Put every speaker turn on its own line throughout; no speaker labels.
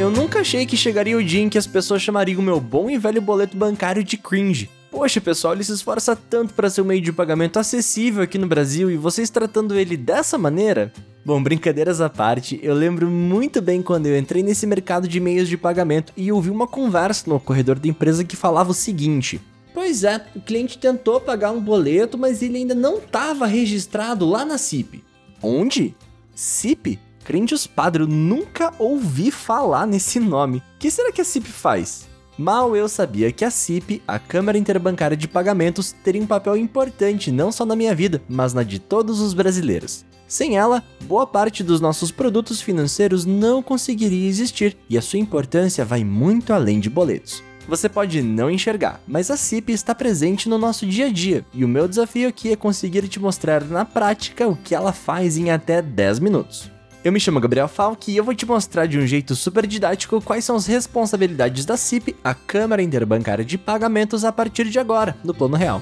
Eu nunca achei que chegaria o dia em que as pessoas chamariam o meu bom e velho boleto bancário de cringe. Poxa, pessoal, ele se esforça tanto para ser um meio de pagamento acessível aqui no Brasil e vocês tratando ele dessa maneira? Bom, brincadeiras à parte, eu lembro muito bem quando eu entrei nesse mercado de meios de pagamento e ouvi uma conversa no corredor da empresa que falava o seguinte: Pois é, o cliente tentou pagar um boleto, mas ele ainda não estava registrado lá na CIP. Onde? CIP? Crentes Padre, eu nunca ouvi falar nesse nome. O que será que a CIP faz? Mal eu sabia que a CIP, a Câmara Interbancária de Pagamentos, teria um papel importante não só na minha vida, mas na de todos os brasileiros. Sem ela, boa parte dos nossos produtos financeiros não conseguiria existir e a sua importância vai muito além de boletos. Você pode não enxergar, mas a CIP está presente no nosso dia a dia e o meu desafio aqui é conseguir te mostrar na prática o que ela faz em até 10 minutos. Eu me chamo Gabriel Falk e eu vou te mostrar de um jeito super didático quais são as responsabilidades da CIP, a Câmara Interbancária de Pagamentos, a partir de agora, no Plano Real.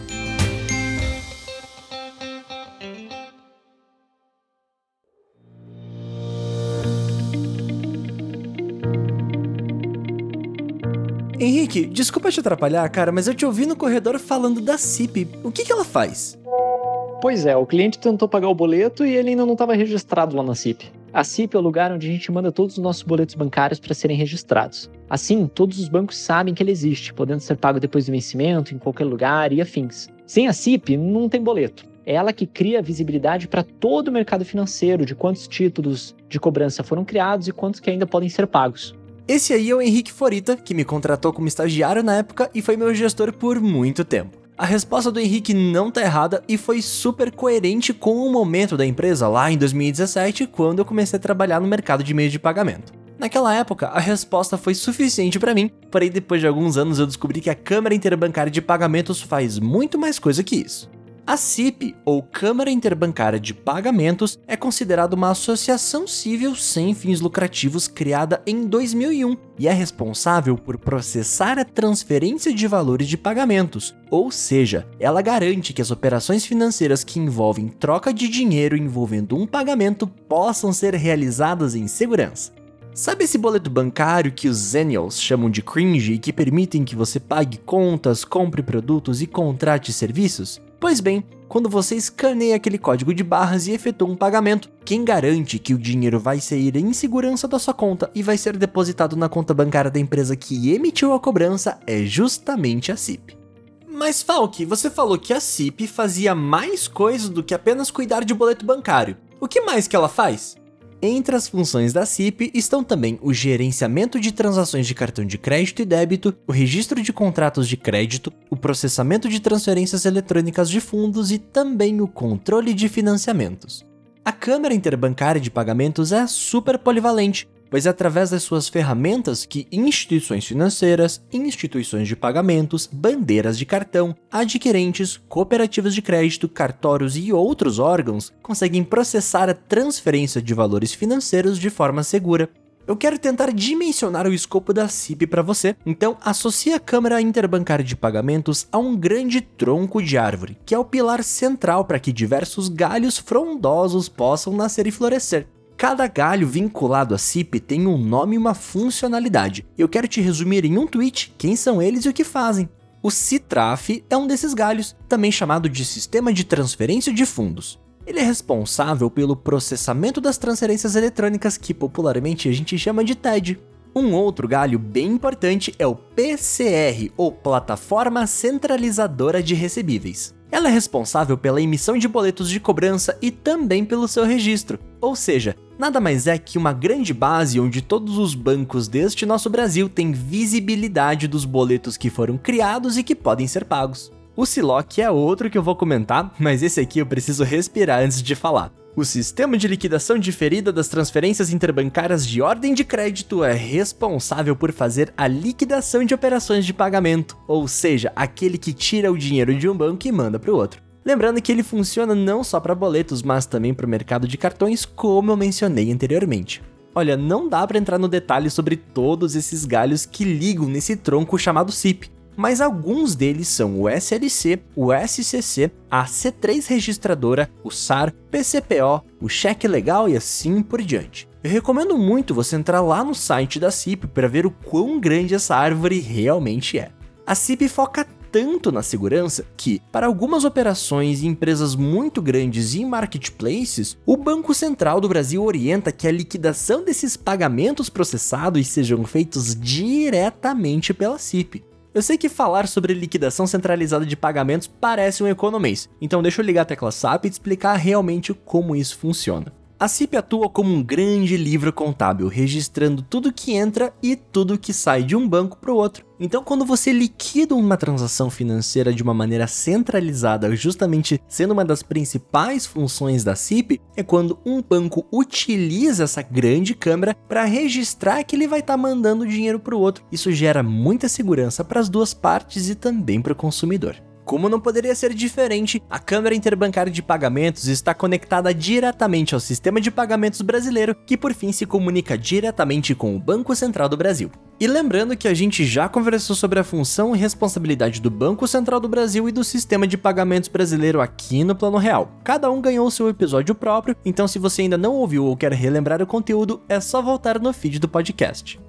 Henrique, desculpa te atrapalhar, cara, mas eu te ouvi no corredor falando da CIP. O que, que ela faz?
Pois é, o cliente tentou pagar o boleto e ele ainda não estava registrado lá na CIP. A CIP é o lugar onde a gente manda todos os nossos boletos bancários para serem registrados. Assim, todos os bancos sabem que ele existe, podendo ser pago depois do vencimento, em qualquer lugar e afins. Sem a CIP, não tem boleto. É ela que cria a visibilidade para todo o mercado financeiro de quantos títulos de cobrança foram criados e quantos que ainda podem ser pagos.
Esse aí é o Henrique Forita, que me contratou como estagiário na época e foi meu gestor por muito tempo. A resposta do Henrique não tá errada e foi super coerente com o momento da empresa lá em 2017, quando eu comecei a trabalhar no mercado de meios de pagamento. Naquela época, a resposta foi suficiente para mim, porém depois de alguns anos eu descobri que a Câmara Interbancária de Pagamentos faz muito mais coisa que isso. A CIP, ou Câmara Interbancária de Pagamentos, é considerada uma associação civil sem fins lucrativos criada em 2001 e é responsável por processar a transferência de valores de pagamentos, ou seja, ela garante que as operações financeiras que envolvem troca de dinheiro envolvendo um pagamento possam ser realizadas em segurança. Sabe esse boleto bancário que os Zennials chamam de cringe e que permitem que você pague contas, compre produtos e contrate serviços? Pois bem, quando você escaneia aquele código de barras e efetua um pagamento, quem garante que o dinheiro vai sair em segurança da sua conta e vai ser depositado na conta bancária da empresa que emitiu a cobrança é justamente a CIP. Mas Falk, você falou que a CIP fazia mais coisas do que apenas cuidar de boleto bancário. O que mais que ela faz? Entre as funções da CIP estão também o gerenciamento de transações de cartão de crédito e débito, o registro de contratos de crédito, o processamento de transferências eletrônicas de fundos e também o controle de financiamentos. A Câmara Interbancária de Pagamentos é super polivalente, pois é através das suas ferramentas que instituições financeiras, instituições de pagamentos, bandeiras de cartão, adquirentes, cooperativas de crédito, cartórios e outros órgãos conseguem processar a transferência de valores financeiros de forma segura. Eu quero tentar dimensionar o escopo da CIP para você, então associe a Câmara Interbancária de Pagamentos a um grande tronco de árvore, que é o pilar central para que diversos galhos frondosos possam nascer e florescer. Cada galho vinculado à CIP tem um nome e uma funcionalidade. Eu quero te resumir em um tweet quem são eles e o que fazem. O CITRAF é um desses galhos, também chamado de Sistema de Transferência de Fundos. Ele é responsável pelo processamento das transferências eletrônicas que popularmente a gente chama de TED. Um outro galho bem importante é o PCR, ou Plataforma Centralizadora de Recebíveis. Ela é responsável pela emissão de boletos de cobrança e também pelo seu registro, ou seja, nada mais é que uma grande base onde todos os bancos deste nosso Brasil têm visibilidade dos boletos que foram criados e que podem ser pagos. O Siloc é outro que eu vou comentar, mas esse aqui eu preciso respirar antes de falar. O sistema de liquidação diferida das transferências interbancárias de ordem de crédito é responsável por fazer a liquidação de operações de pagamento, ou seja, aquele que tira o dinheiro de um banco e manda para o outro. Lembrando que ele funciona não só para boletos, mas também para o mercado de cartões, como eu mencionei anteriormente. Olha, não dá para entrar no detalhe sobre todos esses galhos que ligam nesse tronco chamado CIP, mas alguns deles são o SLC, o SCC, a C3 registradora, o SAR, PCPO, o cheque legal e assim por diante. Eu recomendo muito você entrar lá no site da CIP para ver o quão grande essa árvore realmente é. A CIP foca tanto na segurança que, para algumas operações e empresas muito grandes e marketplaces, o Banco Central do Brasil orienta que a liquidação desses pagamentos processados sejam feitos diretamente pela CIP. Eu sei que falar sobre liquidação centralizada de pagamentos parece um economês, então deixa eu ligar a tecla SAP e te explicar realmente como isso funciona. A CIP atua como um grande livro contábil, registrando tudo que entra e tudo que sai de um banco para o outro. Então, quando você liquida uma transação financeira de uma maneira centralizada, justamente sendo uma das principais funções da CIP, é quando um banco utiliza essa grande câmera para registrar que ele vai estar tá mandando dinheiro para o outro. Isso gera muita segurança para as duas partes e também para o consumidor. Como não poderia ser diferente, a câmera interbancária de pagamentos está conectada diretamente ao sistema de pagamentos brasileiro, que por fim se comunica diretamente com o Banco Central do Brasil. E lembrando que a gente já conversou sobre a função e responsabilidade do Banco Central do Brasil e do sistema de pagamentos brasileiro aqui no Plano Real. Cada um ganhou seu episódio próprio, então se você ainda não ouviu ou quer relembrar o conteúdo, é só voltar no feed do podcast.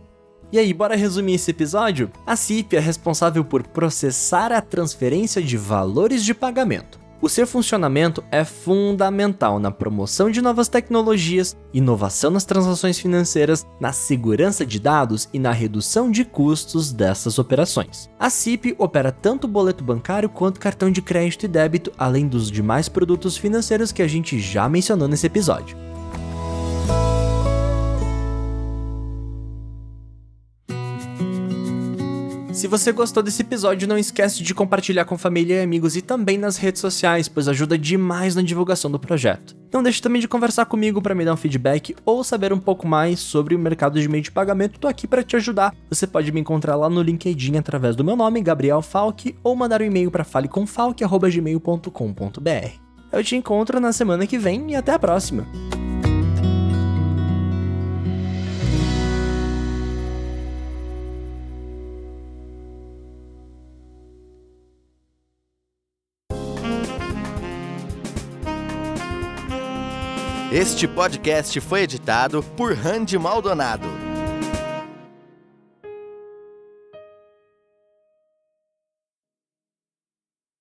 E aí, bora resumir esse episódio? A CIP é responsável por processar a transferência de valores de pagamento. O seu funcionamento é fundamental na promoção de novas tecnologias, inovação nas transações financeiras, na segurança de dados e na redução de custos dessas operações. A CIP opera tanto boleto bancário quanto cartão de crédito e débito, além dos demais produtos financeiros que a gente já mencionou nesse episódio. Se você gostou desse episódio, não esquece de compartilhar com família e amigos e também nas redes sociais, pois ajuda demais na divulgação do projeto. Não deixe também de conversar comigo para me dar um feedback ou saber um pouco mais sobre o mercado de meio de pagamento. Tô aqui para te ajudar. Você pode me encontrar lá no LinkedIn através do meu nome, Gabriel Falck, ou mandar um e-mail para falecomfalk@gmail.com.br. Eu te encontro na semana que vem e até a próxima.
Este podcast foi editado por Randy Maldonado.